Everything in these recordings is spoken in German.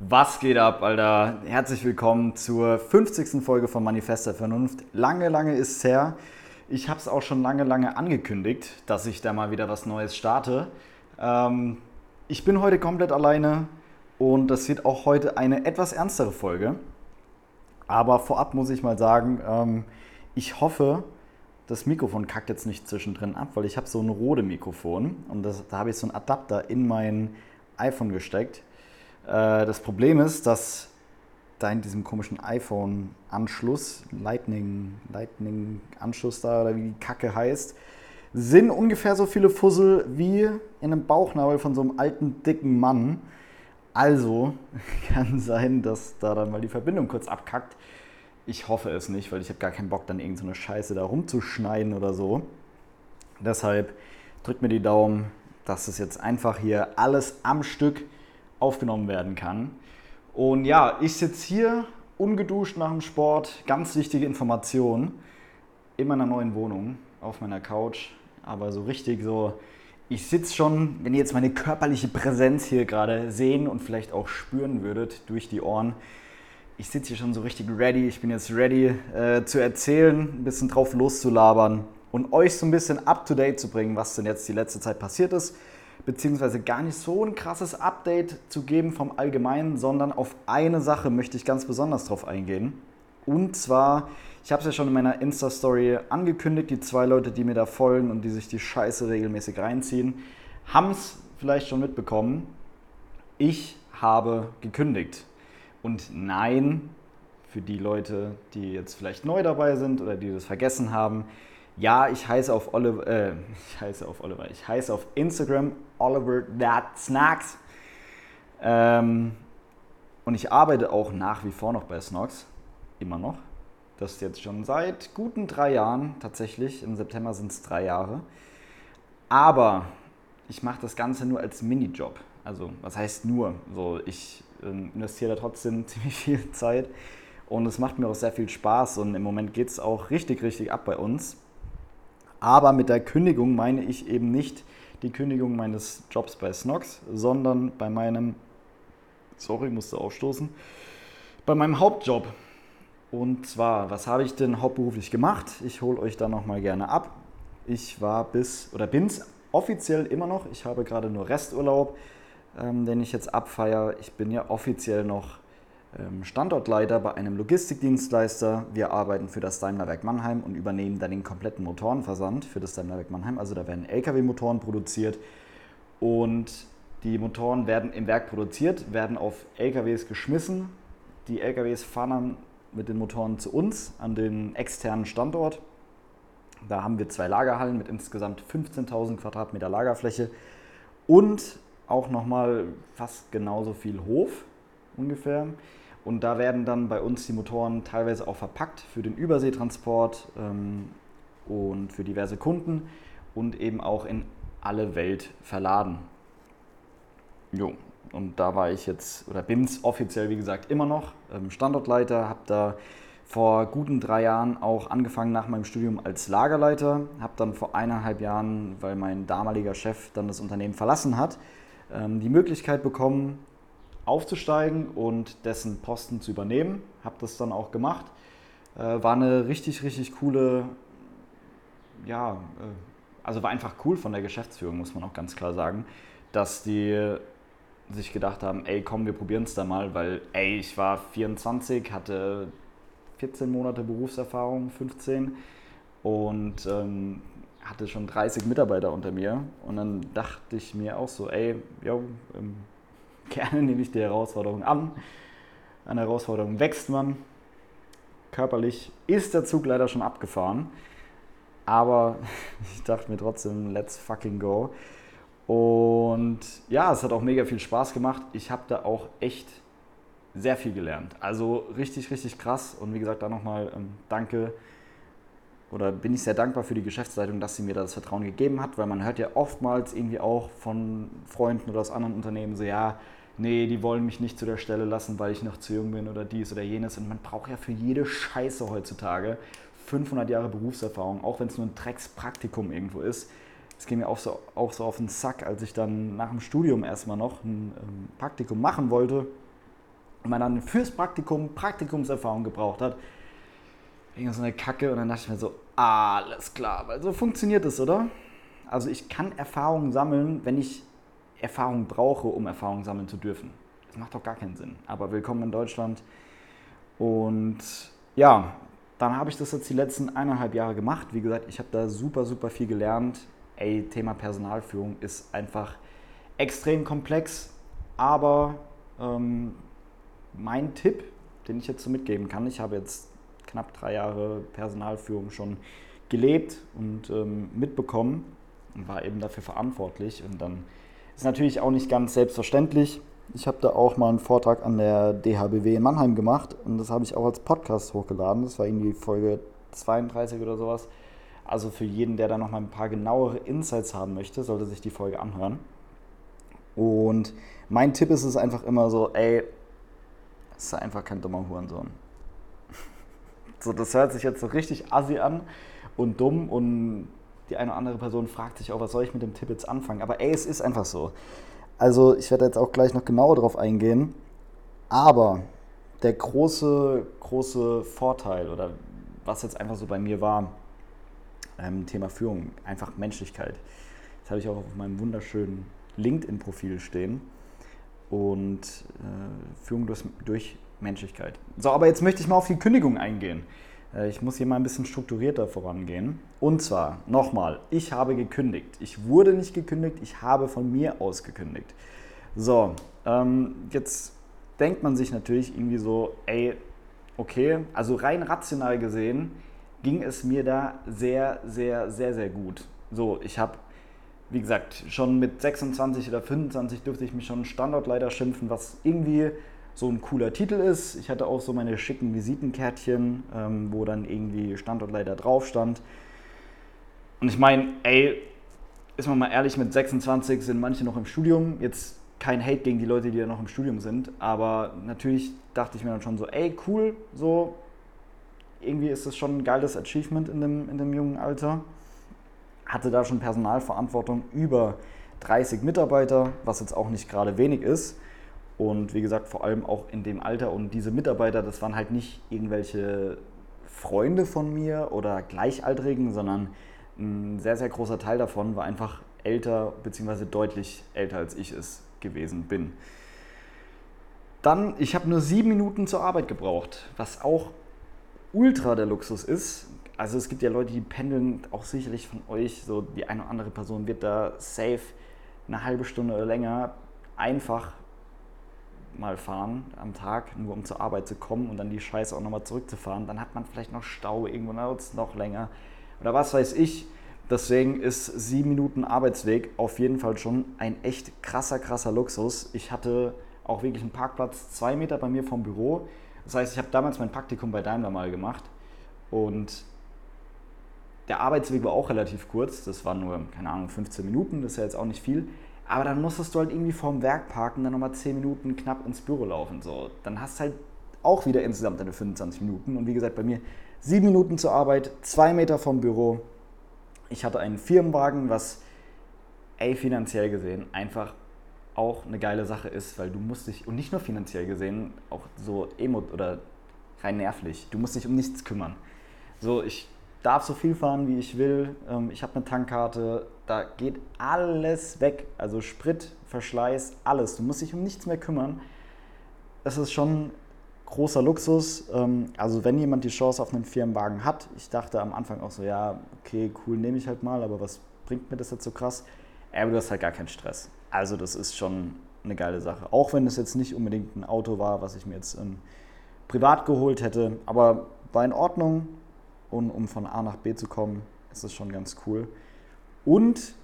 Was geht ab, Alter? Herzlich willkommen zur 50. Folge von Manifest der Vernunft. Lange, lange ist es her. Ich habe es auch schon lange, lange angekündigt, dass ich da mal wieder was Neues starte. Ähm, ich bin heute komplett alleine und das wird auch heute eine etwas ernstere Folge. Aber vorab muss ich mal sagen, ähm, ich hoffe, das Mikrofon kackt jetzt nicht zwischendrin ab, weil ich habe so ein Rode-Mikrofon und das, da habe ich so einen Adapter in mein iPhone gesteckt. Äh, das Problem ist, dass da in diesem komischen iPhone-Anschluss, Lightning, Lightning-Anschluss da oder wie die Kacke heißt, sind ungefähr so viele Fussel wie in einem Bauchnabel von so einem alten, dicken Mann. Also kann sein, dass da dann mal die Verbindung kurz abkackt. Ich hoffe es nicht, weil ich habe gar keinen Bock, dann irgendeine so Scheiße da rumzuschneiden oder so. Deshalb drückt mir die Daumen, dass es jetzt einfach hier alles am Stück aufgenommen werden kann. Und ja, ich sitze hier ungeduscht nach dem Sport, ganz wichtige Information, in meiner neuen Wohnung, auf meiner Couch, aber so richtig so, ich sitze schon, wenn ihr jetzt meine körperliche Präsenz hier gerade sehen und vielleicht auch spüren würdet durch die Ohren, ich sitze hier schon so richtig ready, ich bin jetzt ready äh, zu erzählen, ein bisschen drauf loszulabern und euch so ein bisschen up-to-date zu bringen, was denn jetzt die letzte Zeit passiert ist beziehungsweise gar nicht so ein krasses Update zu geben vom Allgemeinen, sondern auf eine Sache möchte ich ganz besonders drauf eingehen. Und zwar, ich habe es ja schon in meiner Insta-Story angekündigt, die zwei Leute, die mir da folgen und die sich die Scheiße regelmäßig reinziehen, haben es vielleicht schon mitbekommen. Ich habe gekündigt. Und nein, für die Leute, die jetzt vielleicht neu dabei sind oder die das vergessen haben, ja, ich heiße auf Oliver, äh, ich heiße auf Oliver, ich heiße auf Instagram Oliver That Snacks. Ähm, und ich arbeite auch nach wie vor noch bei Snox, immer noch. Das ist jetzt schon seit guten drei Jahren tatsächlich. Im September sind es drei Jahre. Aber ich mache das Ganze nur als Minijob. Also, was heißt nur? So, ich äh, investiere da trotzdem ziemlich viel Zeit und es macht mir auch sehr viel Spaß und im Moment geht es auch richtig, richtig ab bei uns. Aber mit der Kündigung meine ich eben nicht die Kündigung meines Jobs bei Snox, sondern bei meinem, sorry, musste aufstoßen, bei meinem Hauptjob. Und zwar, was habe ich denn hauptberuflich gemacht? Ich hole euch da nochmal gerne ab. Ich war bis, oder bin es offiziell immer noch, ich habe gerade nur Resturlaub, ähm, den ich jetzt abfeiere. Ich bin ja offiziell noch Standortleiter bei einem Logistikdienstleister. Wir arbeiten für das Daimlerwerk Mannheim und übernehmen dann den kompletten Motorenversand für das Daimlerwerk Mannheim. Also da werden Lkw-Motoren produziert und die Motoren werden im Werk produziert, werden auf Lkws geschmissen. Die Lkws fahren dann mit den Motoren zu uns an den externen Standort. Da haben wir zwei Lagerhallen mit insgesamt 15.000 Quadratmeter Lagerfläche und auch nochmal fast genauso viel Hof ungefähr. Und da werden dann bei uns die Motoren teilweise auch verpackt für den Überseetransport ähm, und für diverse Kunden und eben auch in alle Welt verladen. Jo, und da war ich jetzt, oder bin es offiziell, wie gesagt, immer noch ähm, Standortleiter, habe da vor guten drei Jahren auch angefangen nach meinem Studium als Lagerleiter, habe dann vor eineinhalb Jahren, weil mein damaliger Chef dann das Unternehmen verlassen hat, ähm, die Möglichkeit bekommen, aufzusteigen und dessen Posten zu übernehmen. Habe das dann auch gemacht. Äh, war eine richtig, richtig coole, ja, äh, also war einfach cool von der Geschäftsführung, muss man auch ganz klar sagen, dass die sich gedacht haben, ey, komm, wir probieren es da mal, weil, ey, ich war 24, hatte 14 Monate Berufserfahrung, 15 und ähm, hatte schon 30 Mitarbeiter unter mir und dann dachte ich mir auch so, ey, yo, ähm, Gerne nehme ich die Herausforderung an. An Herausforderung wächst man. Körperlich ist der Zug leider schon abgefahren. Aber ich dachte mir trotzdem, let's fucking go. Und ja, es hat auch mega viel Spaß gemacht. Ich habe da auch echt sehr viel gelernt. Also richtig, richtig krass. Und wie gesagt, da nochmal ähm, danke oder bin ich sehr dankbar für die Geschäftsleitung, dass sie mir das Vertrauen gegeben hat, weil man hört ja oftmals irgendwie auch von Freunden oder aus anderen Unternehmen so, ja, nee, die wollen mich nicht zu der Stelle lassen, weil ich noch zu jung bin oder dies oder jenes. Und man braucht ja für jede Scheiße heutzutage 500 Jahre Berufserfahrung, auch wenn es nur ein Dreckspraktikum irgendwo ist. Es ging mir auch so, auch so auf den Sack, als ich dann nach dem Studium erstmal noch ein ähm, Praktikum machen wollte und man dann fürs Praktikum Praktikumserfahrung gebraucht hat. Irgend so eine Kacke und dann dachte ich mir so, alles klar, weil so funktioniert es, oder? Also ich kann Erfahrungen sammeln, wenn ich Erfahrung brauche, um Erfahrung sammeln zu dürfen. Das macht doch gar keinen Sinn. Aber willkommen in Deutschland. Und ja, dann habe ich das jetzt die letzten eineinhalb Jahre gemacht. Wie gesagt, ich habe da super, super viel gelernt. Ey, Thema Personalführung ist einfach extrem komplex, aber ähm, mein Tipp, den ich jetzt so mitgeben kann, ich habe jetzt knapp drei Jahre Personalführung schon gelebt und ähm, mitbekommen und war eben dafür verantwortlich. Und dann ist natürlich auch nicht ganz selbstverständlich. Ich habe da auch mal einen Vortrag an der DHBW in Mannheim gemacht und das habe ich auch als Podcast hochgeladen. Das war irgendwie Folge 32 oder sowas. Also für jeden, der da noch mal ein paar genauere Insights haben möchte, sollte sich die Folge anhören. Und mein Tipp ist es einfach immer so, ey, das ist einfach kein dummer Hurensohn. So, das hört sich jetzt so richtig assi an und dumm und die eine oder andere Person fragt sich auch, was soll ich mit dem Tipp jetzt anfangen? Aber ey, es ist einfach so. Also ich werde jetzt auch gleich noch genauer darauf eingehen. Aber der große, große Vorteil oder was jetzt einfach so bei mir war, ähm, Thema Führung, einfach Menschlichkeit. Das habe ich auch auf meinem wunderschönen LinkedIn-Profil stehen. Und äh, Führung durch, durch Menschlichkeit. So, aber jetzt möchte ich mal auf die Kündigung eingehen. Äh, ich muss hier mal ein bisschen strukturierter vorangehen. Und zwar, nochmal, ich habe gekündigt. Ich wurde nicht gekündigt, ich habe von mir aus gekündigt. So, ähm, jetzt denkt man sich natürlich irgendwie so, ey, okay, also rein rational gesehen ging es mir da sehr, sehr, sehr, sehr gut. So, ich habe, wie gesagt, schon mit 26 oder 25 dürfte ich mich schon Standortleiter schimpfen, was irgendwie so ein cooler Titel ist. Ich hatte auch so meine schicken Visitenkärtchen, ähm, wo dann irgendwie Standortleiter drauf stand. Und ich meine, ey, ist man mal ehrlich, mit 26 sind manche noch im Studium. Jetzt kein Hate gegen die Leute, die ja noch im Studium sind, aber natürlich dachte ich mir dann schon so, ey, cool, so irgendwie ist das schon ein geiles Achievement in dem, in dem jungen Alter. Hatte da schon Personalverantwortung über 30 Mitarbeiter, was jetzt auch nicht gerade wenig ist. Und wie gesagt, vor allem auch in dem Alter. Und diese Mitarbeiter, das waren halt nicht irgendwelche Freunde von mir oder Gleichaltrigen, sondern ein sehr, sehr großer Teil davon war einfach älter, beziehungsweise deutlich älter als ich es gewesen bin. Dann, ich habe nur sieben Minuten zur Arbeit gebraucht, was auch ultra der Luxus ist. Also es gibt ja Leute, die pendeln auch sicherlich von euch, so die eine oder andere Person wird da safe eine halbe Stunde oder länger einfach mal fahren am Tag, nur um zur Arbeit zu kommen und dann die Scheiße auch nochmal zurückzufahren. Dann hat man vielleicht noch Stau, irgendwo noch länger oder was weiß ich. Deswegen ist sieben Minuten Arbeitsweg auf jeden Fall schon ein echt krasser, krasser Luxus. Ich hatte auch wirklich einen Parkplatz zwei Meter bei mir vom Büro. Das heißt, ich habe damals mein Praktikum bei Daimler mal gemacht und der Arbeitsweg war auch relativ kurz. Das waren nur, keine Ahnung, 15 Minuten, das ist ja jetzt auch nicht viel. Aber dann musstest du halt irgendwie vorm Werk parken, dann nochmal 10 Minuten knapp ins Büro laufen. So. Dann hast du halt auch wieder insgesamt deine 25 Minuten. Und wie gesagt, bei mir 7 Minuten zur Arbeit, 2 Meter vom Büro. Ich hatte einen Firmenwagen, was, ey, finanziell gesehen einfach auch eine geile Sache ist, weil du musst dich, und nicht nur finanziell gesehen, auch so emo oder rein nervlich, du musst dich um nichts kümmern. So, ich darf so viel fahren, wie ich will. Ähm, ich habe eine Tankkarte, da geht alles weg. Also Sprit, Verschleiß, alles. Du musst dich um nichts mehr kümmern. Das ist schon großer Luxus. Ähm, also wenn jemand die Chance auf einen Firmenwagen hat, ich dachte am Anfang auch so, ja, okay, cool, nehme ich halt mal, aber was bringt mir das jetzt so krass? Aber du hast halt gar keinen Stress. Also das ist schon eine geile Sache. Auch wenn es jetzt nicht unbedingt ein Auto war, was ich mir jetzt ähm, privat geholt hätte, aber war in Ordnung. Und um von A nach B zu kommen, ist es schon ganz cool. Und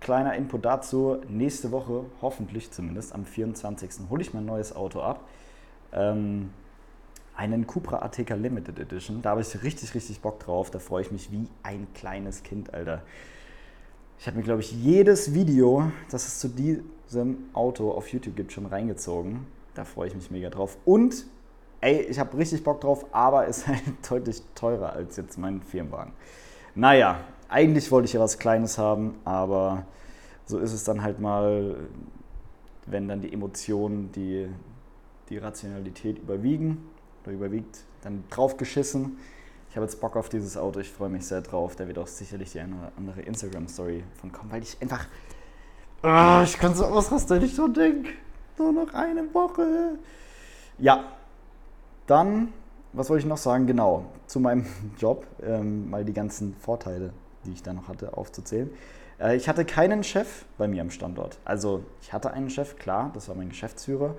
kleiner Input dazu, nächste Woche, hoffentlich zumindest am 24. hole ich mein neues Auto ab. Ähm, einen Cupra Ateca Limited Edition. Da habe ich richtig, richtig Bock drauf. Da freue ich mich wie ein kleines Kind, Alter. Ich habe mir, glaube ich, jedes Video, das es zu diesem Auto auf YouTube gibt, schon reingezogen. Da freue ich mich mega drauf. Und, ey, ich habe richtig Bock drauf, aber ist halt deutlich teurer als jetzt mein Firmenwagen. Naja, eigentlich wollte ich ja was Kleines haben, aber so ist es dann halt mal, wenn dann die Emotionen die, die Rationalität überwiegen oder überwiegt, dann drauf geschissen. Ich habe jetzt Bock auf dieses Auto, ich freue mich sehr drauf. Da wird auch sicherlich die eine oder andere Instagram-Story von kommen, weil ich einfach. Oh, ich kann so ausrasten, wenn ich so denke. Nur noch eine Woche. Ja, dann, was wollte ich noch sagen? Genau, zu meinem Job, ähm, mal die ganzen Vorteile, die ich da noch hatte, aufzuzählen. Äh, ich hatte keinen Chef bei mir am Standort. Also, ich hatte einen Chef, klar, das war mein Geschäftsführer.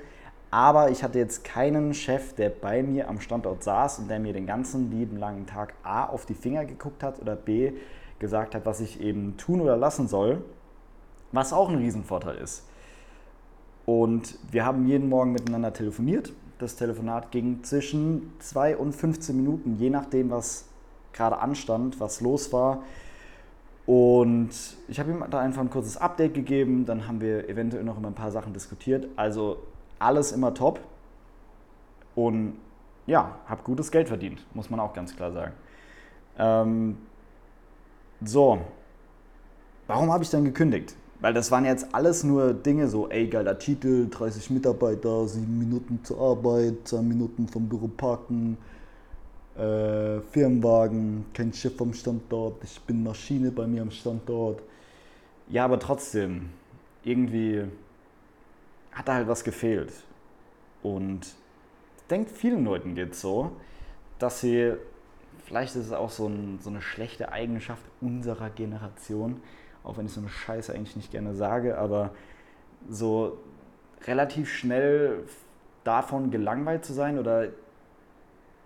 Aber ich hatte jetzt keinen Chef, der bei mir am Standort saß und der mir den ganzen lieben langen Tag A auf die Finger geguckt hat oder B gesagt hat, was ich eben tun oder lassen soll, was auch ein Riesenvorteil ist. Und wir haben jeden Morgen miteinander telefoniert. Das Telefonat ging zwischen 2 und 15 Minuten, je nachdem, was gerade anstand, was los war. Und ich habe ihm da einfach ein kurzes Update gegeben, dann haben wir eventuell noch über ein paar Sachen diskutiert. Also alles immer top. Und ja, habe gutes Geld verdient, muss man auch ganz klar sagen. Ähm, so, warum habe ich dann gekündigt? Weil das waren jetzt alles nur Dinge, so, ey, geiler Titel, 30 Mitarbeiter, 7 Minuten zur Arbeit, 2 Minuten vom Büro parken, äh, Firmenwagen, kein Schiff am Standort, ich bin Maschine bei mir am Standort. Ja, aber trotzdem, irgendwie hat da halt was gefehlt. Und ich denke, vielen Leuten geht es so, dass sie, vielleicht ist es auch so, ein, so eine schlechte Eigenschaft unserer Generation, auch wenn ich so eine Scheiße eigentlich nicht gerne sage, aber so relativ schnell davon gelangweilt zu sein oder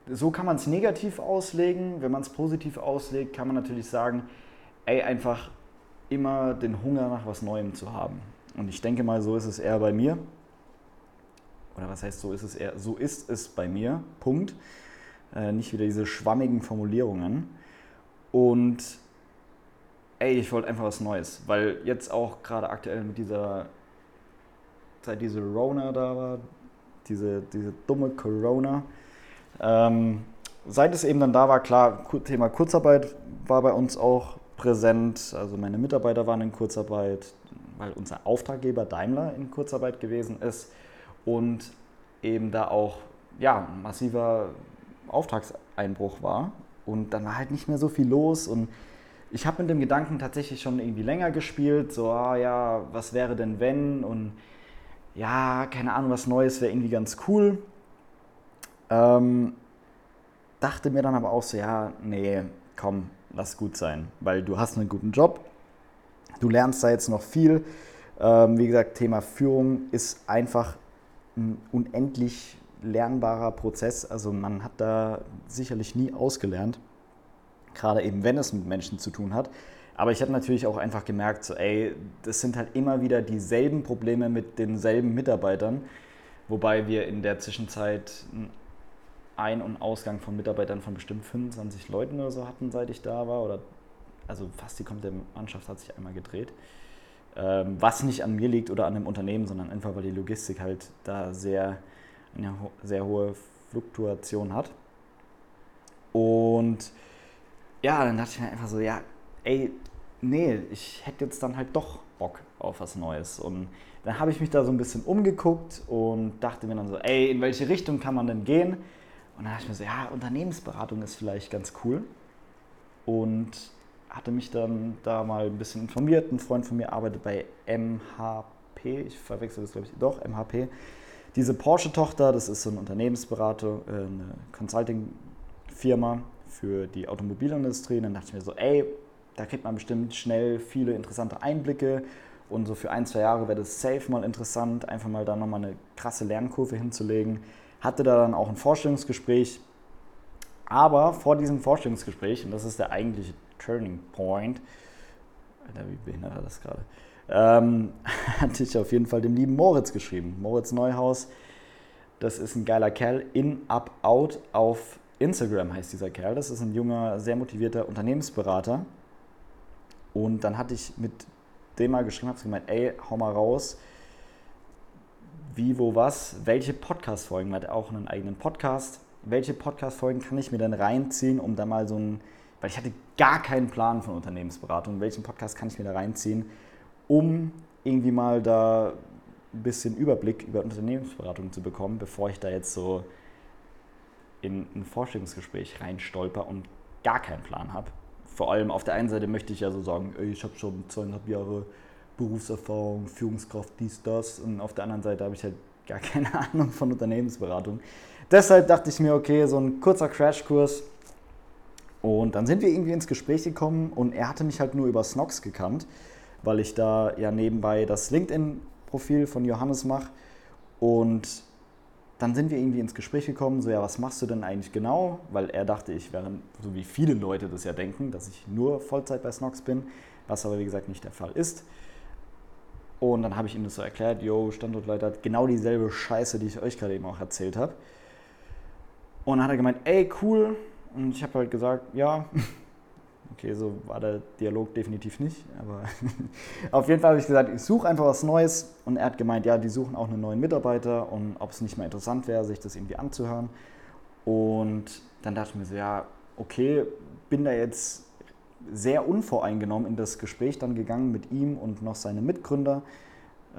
so kann man es negativ auslegen. Wenn man es positiv auslegt, kann man natürlich sagen, ey, einfach immer den Hunger nach was Neuem zu haben. Und ich denke mal, so ist es eher bei mir. Oder was heißt, so ist es eher, so ist es bei mir. Punkt. Äh, nicht wieder diese schwammigen Formulierungen. Und ey, ich wollte einfach was Neues. Weil jetzt auch gerade aktuell mit dieser, seit diese Rona da war, diese, diese dumme Corona, ähm, seit es eben dann da war, klar, Thema Kurzarbeit war bei uns auch präsent. Also meine Mitarbeiter waren in Kurzarbeit, weil unser Auftraggeber Daimler in Kurzarbeit gewesen ist und eben da auch ja, massiver Auftragseinbruch war. Und dann war halt nicht mehr so viel los und ich habe mit dem Gedanken tatsächlich schon irgendwie länger gespielt, so, ah ja, was wäre denn wenn und ja, keine Ahnung, was Neues wäre irgendwie ganz cool. Ähm, dachte mir dann aber auch so, ja, nee, komm, lass gut sein, weil du hast einen guten Job, du lernst da jetzt noch viel. Ähm, wie gesagt, Thema Führung ist einfach ein unendlich lernbarer Prozess. Also man hat da sicherlich nie ausgelernt, gerade eben wenn es mit Menschen zu tun hat. Aber ich habe natürlich auch einfach gemerkt, so, ey, das sind halt immer wieder dieselben Probleme mit denselben Mitarbeitern, wobei wir in der Zwischenzeit ein- und Ausgang von Mitarbeitern von bestimmt 25 Leuten oder so hatten, seit ich da war. Oder also fast die komplette Mannschaft hat sich einmal gedreht. Ähm, was nicht an mir liegt oder an dem Unternehmen, sondern einfach, weil die Logistik halt da sehr, eine sehr hohe Fluktuation hat. Und ja, dann dachte ich mir einfach so, ja, ey, nee, ich hätte jetzt dann halt doch Bock auf was Neues. Und dann habe ich mich da so ein bisschen umgeguckt und dachte mir dann so, ey, in welche Richtung kann man denn gehen? Und dann dachte ich mir so, ja, Unternehmensberatung ist vielleicht ganz cool. Und hatte mich dann da mal ein bisschen informiert. Ein Freund von mir arbeitet bei MHP, ich verwechsel das glaube ich, doch, MHP. Diese Porsche-Tochter, das ist so ein Unternehmensberater, äh, eine Consulting-Firma für die Automobilindustrie. Und dann dachte ich mir so, ey, da kriegt man bestimmt schnell viele interessante Einblicke. Und so für ein, zwei Jahre wäre das safe mal interessant, einfach mal da nochmal eine krasse Lernkurve hinzulegen. Hatte da dann auch ein Vorstellungsgespräch. Aber vor diesem Vorstellungsgespräch, und das ist der eigentliche Turning Point. Alter, wie behindert er das gerade? Ähm, hatte ich auf jeden Fall dem lieben Moritz geschrieben. Moritz Neuhaus, das ist ein geiler Kerl. In, Up, Out auf Instagram heißt dieser Kerl. Das ist ein junger, sehr motivierter Unternehmensberater. Und dann hatte ich mit dem mal geschrieben, habe gemeint, ey, hau mal raus. Wie, wo, was? Welche Podcast-Folgen? Hat auch einen eigenen Podcast? Welche Podcast-Folgen kann ich mir denn reinziehen, um da mal so ein weil ich hatte gar keinen Plan von Unternehmensberatung. Welchen Podcast kann ich mir da reinziehen, um irgendwie mal da ein bisschen Überblick über Unternehmensberatung zu bekommen, bevor ich da jetzt so in ein Vorstellungsgespräch reinstolper und gar keinen Plan habe. Vor allem auf der einen Seite möchte ich ja so sagen, ey, ich habe schon zweieinhalb Jahre Berufserfahrung, Führungskraft, dies, das. Und auf der anderen Seite habe ich halt gar keine Ahnung von Unternehmensberatung. Deshalb dachte ich mir, okay, so ein kurzer Crashkurs. Und dann sind wir irgendwie ins Gespräch gekommen und er hatte mich halt nur über Snox gekannt, weil ich da ja nebenbei das LinkedIn-Profil von Johannes mache. Und dann sind wir irgendwie ins Gespräch gekommen, so ja, was machst du denn eigentlich genau? Weil er dachte, ich wäre, so wie viele Leute das ja denken, dass ich nur Vollzeit bei Snox bin, was aber wie gesagt nicht der Fall ist. Und dann habe ich ihm das so erklärt, yo, Standortleiter genau dieselbe Scheiße, die ich euch gerade eben auch erzählt habe. Und dann hat er gemeint, ey, cool. Und ich habe halt gesagt, ja. Okay, so war der Dialog definitiv nicht. Aber auf jeden Fall habe ich gesagt, ich suche einfach was Neues. Und er hat gemeint, ja, die suchen auch einen neuen Mitarbeiter und ob es nicht mal interessant wäre, sich das irgendwie anzuhören. Und dann dachte ich mir so, ja, okay, bin da jetzt sehr unvoreingenommen in das Gespräch dann gegangen mit ihm und noch seinem Mitgründer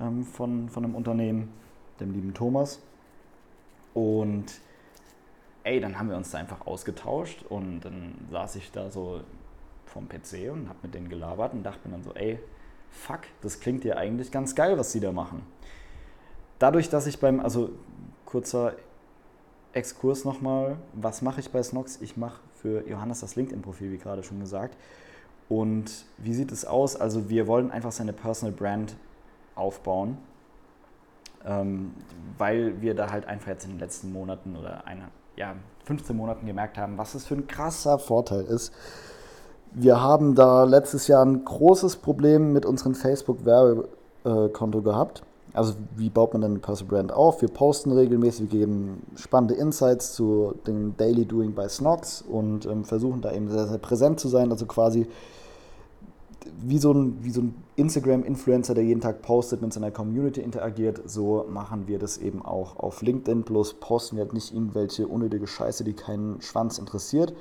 ähm, von, von einem Unternehmen, dem lieben Thomas. Und ey, dann haben wir uns da einfach ausgetauscht und dann saß ich da so vom PC und habe mit denen gelabert und dachte mir dann so, ey, fuck, das klingt ja eigentlich ganz geil, was sie da machen. Dadurch, dass ich beim, also kurzer Exkurs nochmal, was mache ich bei Snox? Ich mache für Johannes das LinkedIn-Profil, wie gerade schon gesagt. Und wie sieht es aus? Also wir wollen einfach seine Personal Brand aufbauen, ähm, weil wir da halt einfach jetzt in den letzten Monaten oder eine, ja, 15 Monaten gemerkt haben, was es für ein krasser Vorteil ist. Wir haben da letztes Jahr ein großes Problem mit unserem Facebook-Werbekonto gehabt also wie baut man denn eine Personal Brand auf? Wir posten regelmäßig, wir geben spannende Insights zu dem Daily Doing bei Snox und ähm, versuchen da eben sehr, sehr präsent zu sein. Also quasi wie so ein, so ein Instagram-Influencer, der jeden Tag postet, mit seiner Community interagiert, so machen wir das eben auch auf LinkedIn. Bloß posten wir halt nicht irgendwelche unnötige Scheiße, die keinen Schwanz interessiert.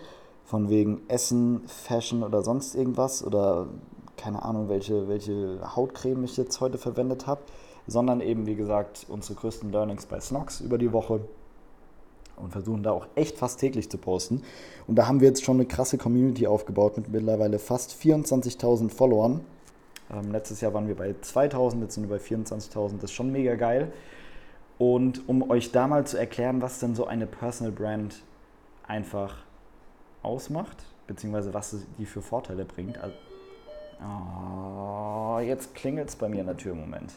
Von wegen Essen, Fashion oder sonst irgendwas oder keine Ahnung, welche, welche Hautcreme ich jetzt heute verwendet habe sondern eben, wie gesagt, unsere größten Learnings bei Snox über die Woche und versuchen da auch echt fast täglich zu posten. Und da haben wir jetzt schon eine krasse Community aufgebaut mit mittlerweile fast 24.000 Followern. Ähm, letztes Jahr waren wir bei 2.000, jetzt sind wir bei 24.000. Das ist schon mega geil. Und um euch da mal zu erklären, was denn so eine Personal Brand einfach ausmacht, beziehungsweise was die für Vorteile bringt. Also, oh, jetzt klingelt es bei mir an der Tür. Moment.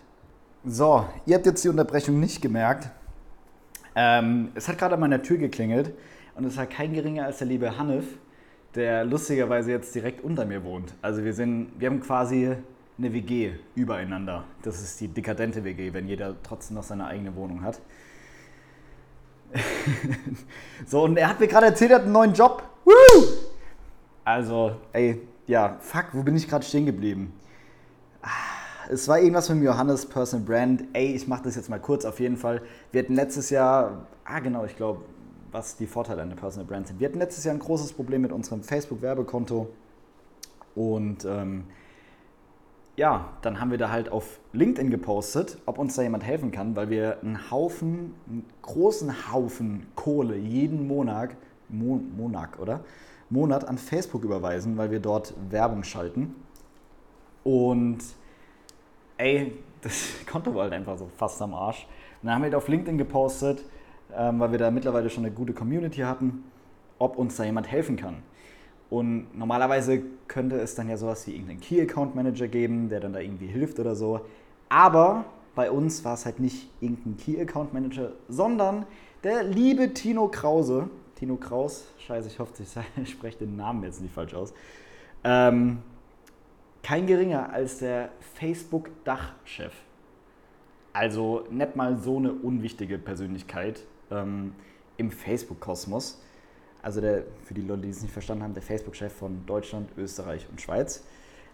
So, ihr habt jetzt die Unterbrechung nicht gemerkt. Ähm, es hat gerade an meiner Tür geklingelt und es war kein geringer als der liebe Hanif, der lustigerweise jetzt direkt unter mir wohnt. Also wir sind, wir haben quasi eine WG übereinander. Das ist die dekadente WG, wenn jeder trotzdem noch seine eigene Wohnung hat. so, und er hat mir gerade erzählt, er hat einen neuen Job. Woo! Also, ey, ja, fuck, wo bin ich gerade stehen geblieben? Ah es war irgendwas mit Johannes Personal Brand. Ey, ich mache das jetzt mal kurz auf jeden Fall. Wir hatten letztes Jahr, ah genau, ich glaube, was die Vorteile einer Personal Brand sind. Wir hatten letztes Jahr ein großes Problem mit unserem Facebook-Werbekonto. Und ähm, ja, dann haben wir da halt auf LinkedIn gepostet, ob uns da jemand helfen kann, weil wir einen Haufen, einen großen Haufen Kohle jeden Monat, Mo Monat, oder? Monat an Facebook überweisen, weil wir dort Werbung schalten. Und ey, das Konto war halt einfach so fast am Arsch. Und dann haben wir halt auf LinkedIn gepostet, ähm, weil wir da mittlerweile schon eine gute Community hatten, ob uns da jemand helfen kann. Und normalerweise könnte es dann ja sowas wie irgendeinen Key Account Manager geben, der dann da irgendwie hilft oder so. Aber bei uns war es halt nicht irgendein Key Account Manager, sondern der liebe Tino Krause. Tino Kraus, scheiße, ich hoffe, ich spreche den Namen jetzt nicht falsch aus. Ähm, kein geringer als der Facebook-Dachchef. Also nicht mal so eine unwichtige Persönlichkeit ähm, im Facebook-Kosmos. Also der, für die Leute, die es nicht verstanden haben, der Facebook-Chef von Deutschland, Österreich und Schweiz,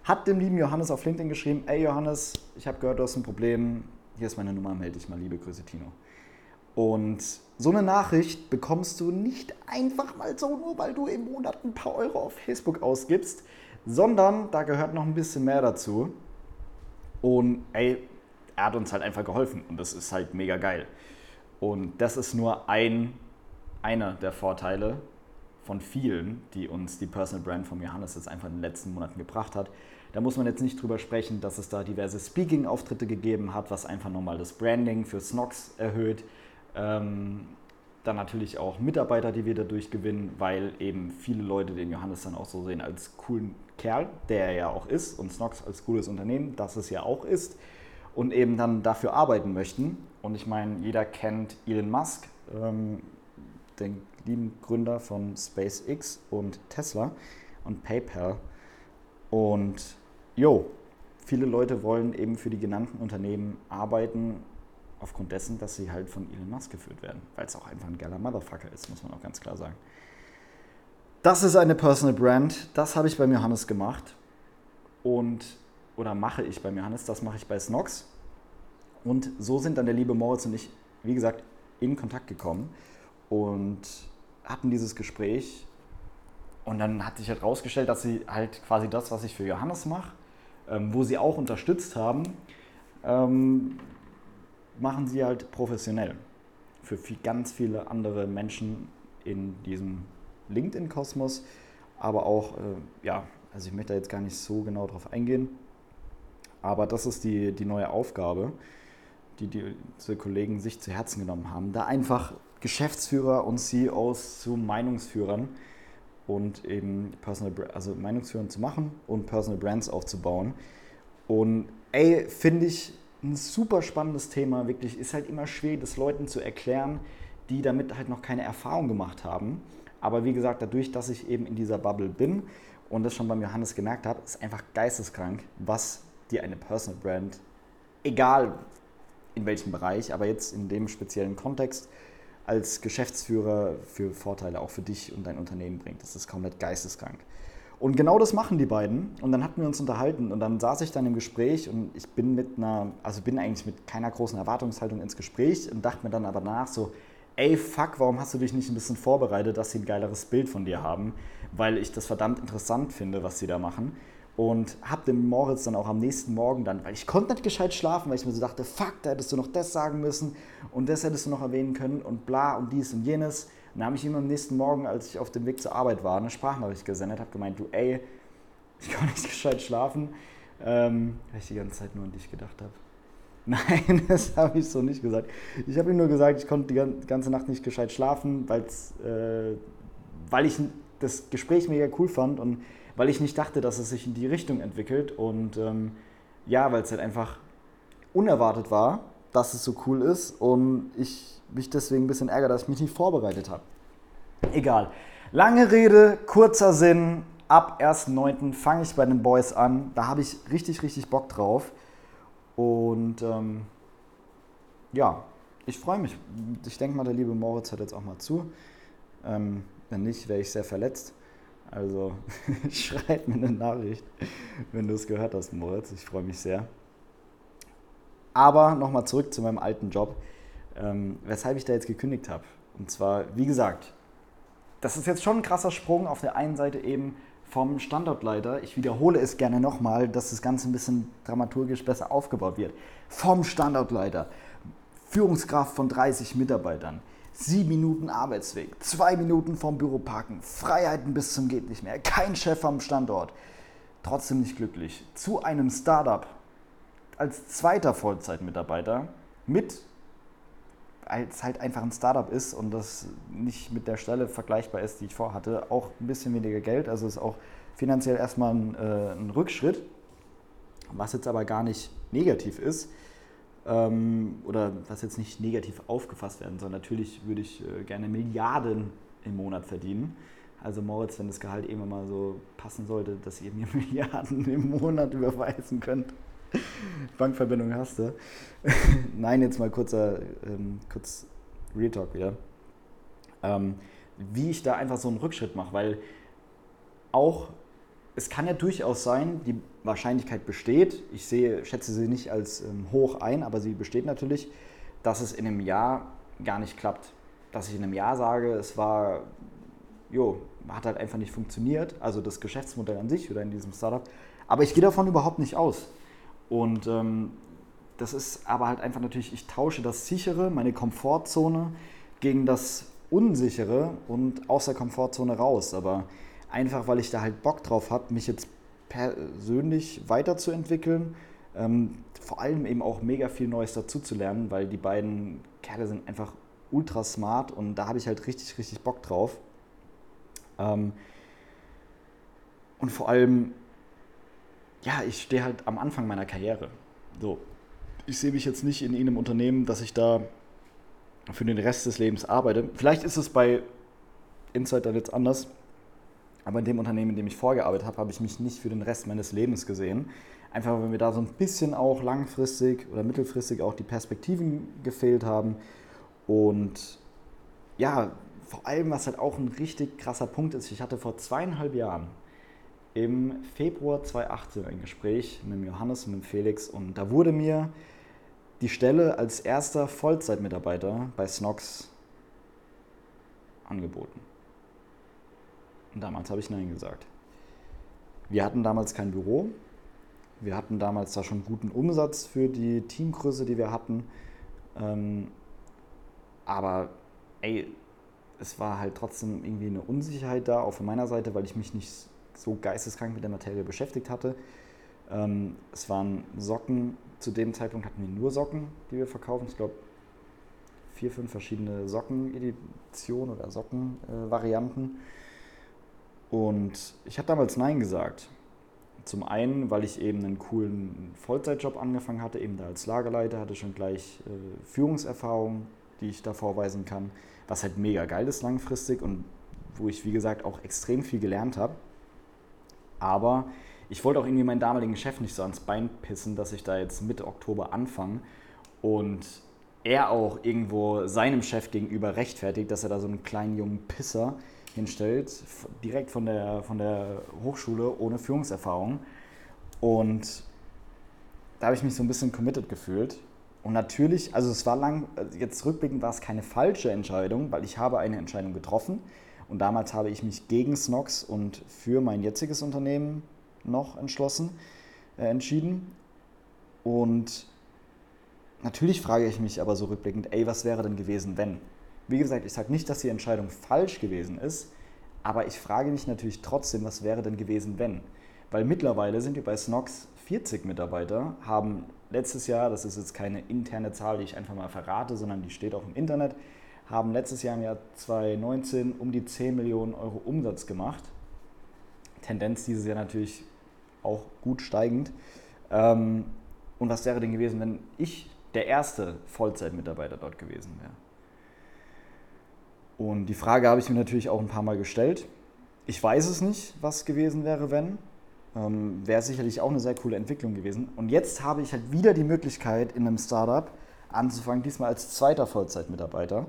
hat dem lieben Johannes auf LinkedIn geschrieben, ey Johannes, ich habe gehört, du hast ein Problem, hier ist meine Nummer, melde dich mal, liebe Grüße Tino. Und so eine Nachricht bekommst du nicht einfach mal so, nur weil du im Monat ein paar Euro auf Facebook ausgibst, sondern da gehört noch ein bisschen mehr dazu. Und ey, er hat uns halt einfach geholfen und das ist halt mega geil. Und das ist nur ein, einer der Vorteile von vielen, die uns die Personal Brand von Johannes jetzt einfach in den letzten Monaten gebracht hat. Da muss man jetzt nicht drüber sprechen, dass es da diverse Speaking-Auftritte gegeben hat, was einfach nochmal das Branding für Snox erhöht. Ähm, dann natürlich auch Mitarbeiter, die wir dadurch gewinnen, weil eben viele Leute den Johannes dann auch so sehen als coolen Kerl, der er ja auch ist, und Snox als cooles Unternehmen, das es ja auch ist, und eben dann dafür arbeiten möchten. Und ich meine, jeder kennt Elon Musk, ähm, den lieben Gründer von SpaceX und Tesla und PayPal. Und jo, viele Leute wollen eben für die genannten Unternehmen arbeiten aufgrund dessen, dass sie halt von Elon Musk geführt werden, weil es auch einfach ein geiler Motherfucker ist, muss man auch ganz klar sagen. Das ist eine Personal Brand, das habe ich beim Johannes gemacht und oder mache ich beim Johannes, das mache ich bei Snox. Und so sind dann der liebe Moritz und ich, wie gesagt, in Kontakt gekommen und hatten dieses Gespräch. Und dann hat sich halt rausgestellt, dass sie halt quasi das, was ich für Johannes mache, ähm, wo sie auch unterstützt haben, ähm, machen sie halt professionell. Für viel, ganz viele andere Menschen in diesem LinkedIn-Kosmos, aber auch, äh, ja, also ich möchte da jetzt gar nicht so genau drauf eingehen, aber das ist die, die neue Aufgabe, die diese Kollegen sich zu Herzen genommen haben, da einfach Geschäftsführer und CEOs zu Meinungsführern und eben Personal, also Meinungsführern zu machen und Personal Brands aufzubauen. Und ey, finde ich ein super spannendes Thema, wirklich. Ist halt immer schwierig, das Leuten zu erklären, die damit halt noch keine Erfahrung gemacht haben. Aber wie gesagt, dadurch, dass ich eben in dieser Bubble bin und das schon beim Johannes gemerkt habe, ist einfach geisteskrank, was dir eine Personal Brand, egal in welchem Bereich, aber jetzt in dem speziellen Kontext, als Geschäftsführer für Vorteile auch für dich und dein Unternehmen bringt. Das ist komplett geisteskrank. Und genau das machen die beiden. Und dann hatten wir uns unterhalten und dann saß ich dann im Gespräch und ich bin mit einer, also bin eigentlich mit keiner großen Erwartungshaltung ins Gespräch und dachte mir dann aber danach so, ey fuck, warum hast du dich nicht ein bisschen vorbereitet, dass sie ein geileres Bild von dir haben? Weil ich das verdammt interessant finde, was sie da machen. Und hab dem Moritz dann auch am nächsten Morgen dann, weil ich konnte nicht gescheit schlafen, weil ich mir so dachte, fuck, da hättest du noch das sagen müssen und das hättest du noch erwähnen können und bla und dies und jenes. Dann habe ich ihm am nächsten Morgen, als ich auf dem Weg zur Arbeit war, eine Sprachnachricht gesendet, habe gemeint, du ey, ich kann nicht gescheit schlafen, ähm, weil ich die ganze Zeit nur an dich gedacht habe. Nein, das habe ich so nicht gesagt. Ich habe ihm nur gesagt, ich konnte die ganze Nacht nicht gescheit schlafen, äh, weil ich das Gespräch mega cool fand und weil ich nicht dachte, dass es sich in die Richtung entwickelt. Und ähm, ja, weil es halt einfach unerwartet war, dass es so cool ist und ich mich deswegen ein bisschen ärgere, dass ich mich nicht vorbereitet habe. Egal. Lange Rede, kurzer Sinn. Ab 1.9. fange ich bei den Boys an. Da habe ich richtig, richtig Bock drauf. Und ähm, ja, ich freue mich. Ich denke mal, der liebe Moritz hört jetzt auch mal zu. Ähm, wenn nicht, wäre ich sehr verletzt. Also schreib mir eine Nachricht, wenn du es gehört hast, Moritz. Ich freue mich sehr. Aber nochmal zurück zu meinem alten Job ähm, weshalb ich da jetzt gekündigt habe. Und zwar, wie gesagt, das ist jetzt schon ein krasser Sprung auf der einen Seite eben vom Standortleiter. Ich wiederhole es gerne nochmal, dass das Ganze ein bisschen dramaturgisch besser aufgebaut wird. Vom Standortleiter, Führungskraft von 30 Mitarbeitern, sieben Minuten Arbeitsweg, zwei Minuten vom Büro parken, Freiheiten bis zum geht nicht mehr, kein Chef am Standort, trotzdem nicht glücklich. Zu einem Startup als zweiter Vollzeitmitarbeiter mit als halt einfach ein Startup ist und das nicht mit der Stelle vergleichbar ist, die ich vorhatte, auch ein bisschen weniger Geld. Also ist auch finanziell erstmal ein, äh, ein Rückschritt, was jetzt aber gar nicht negativ ist. Ähm, oder was jetzt nicht negativ aufgefasst werden soll. Natürlich würde ich äh, gerne Milliarden im Monat verdienen. Also Moritz, wenn das Gehalt irgendwann mal so passen sollte, dass ihr mir Milliarden im Monat überweisen könnt. Bankverbindung hast du. Nein, jetzt mal kurzer, ähm, kurz Real Talk wieder. Ähm, wie ich da einfach so einen Rückschritt mache, weil auch es kann ja durchaus sein, die Wahrscheinlichkeit besteht, ich sehe, schätze sie nicht als ähm, hoch ein, aber sie besteht natürlich, dass es in einem Jahr gar nicht klappt. Dass ich in einem Jahr sage, es war, jo, hat halt einfach nicht funktioniert, also das Geschäftsmodell an sich oder in diesem Startup. Aber ich gehe davon überhaupt nicht aus. Und ähm, das ist aber halt einfach natürlich, ich tausche das sichere, meine Komfortzone gegen das unsichere und aus der Komfortzone raus. Aber einfach, weil ich da halt Bock drauf habe, mich jetzt persönlich weiterzuentwickeln, ähm, vor allem eben auch mega viel Neues dazu zu lernen, weil die beiden Kerle sind einfach ultra smart und da habe ich halt richtig, richtig Bock drauf. Ähm, und vor allem, ja, ich stehe halt am Anfang meiner Karriere. So, ich sehe mich jetzt nicht in einem Unternehmen, dass ich da für den Rest des Lebens arbeite. Vielleicht ist es bei Insider jetzt anders, aber in dem Unternehmen, in dem ich vorgearbeitet habe, habe ich mich nicht für den Rest meines Lebens gesehen. Einfach weil mir da so ein bisschen auch langfristig oder mittelfristig auch die Perspektiven gefehlt haben. Und ja, vor allem, was halt auch ein richtig krasser Punkt ist, ich hatte vor zweieinhalb Jahren im Februar 2018 ein Gespräch mit dem Johannes und mit dem Felix und da wurde mir die Stelle als erster Vollzeitmitarbeiter bei Snox angeboten. Und damals habe ich Nein gesagt. Wir hatten damals kein Büro. Wir hatten damals da schon guten Umsatz für die Teamgröße, die wir hatten. Ähm, aber ey, es war halt trotzdem irgendwie eine Unsicherheit da, auch von meiner Seite, weil ich mich nicht so geisteskrank mit der Materie beschäftigt hatte. Ähm, es waren Socken, zu dem Zeitpunkt hatten wir nur Socken, die wir verkaufen. Ich glaube, vier, fünf verschiedene Sockeneditionen oder Sockenvarianten. Äh, und ich habe damals Nein gesagt. Zum einen, weil ich eben einen coolen Vollzeitjob angefangen hatte, eben da als Lagerleiter, hatte schon gleich äh, Führungserfahrung, die ich da vorweisen kann, was halt mega geil ist langfristig und wo ich, wie gesagt, auch extrem viel gelernt habe. Aber ich wollte auch irgendwie meinen damaligen Chef nicht so ans Bein pissen, dass ich da jetzt Mitte Oktober anfange und er auch irgendwo seinem Chef gegenüber rechtfertigt, dass er da so einen kleinen jungen Pisser hinstellt, direkt von der, von der Hochschule ohne Führungserfahrung. Und da habe ich mich so ein bisschen committed gefühlt. Und natürlich, also es war lang, jetzt rückblickend war es keine falsche Entscheidung, weil ich habe eine Entscheidung getroffen. Und damals habe ich mich gegen Snox und für mein jetziges Unternehmen noch entschlossen, äh, entschieden. Und natürlich frage ich mich aber so rückblickend, ey, was wäre denn gewesen, wenn? Wie gesagt, ich sage nicht, dass die Entscheidung falsch gewesen ist, aber ich frage mich natürlich trotzdem, was wäre denn gewesen, wenn? Weil mittlerweile sind wir bei Snox 40 Mitarbeiter, haben letztes Jahr, das ist jetzt keine interne Zahl, die ich einfach mal verrate, sondern die steht auch im Internet, haben letztes Jahr im Jahr 2019 um die 10 Millionen Euro Umsatz gemacht. Tendenz dieses Jahr natürlich auch gut steigend. Ähm, und was wäre denn gewesen, wenn ich der erste Vollzeitmitarbeiter dort gewesen wäre? Und die Frage habe ich mir natürlich auch ein paar Mal gestellt. Ich weiß es nicht, was gewesen wäre, wenn. Ähm, wäre sicherlich auch eine sehr coole Entwicklung gewesen. Und jetzt habe ich halt wieder die Möglichkeit, in einem Startup anzufangen, diesmal als zweiter Vollzeitmitarbeiter.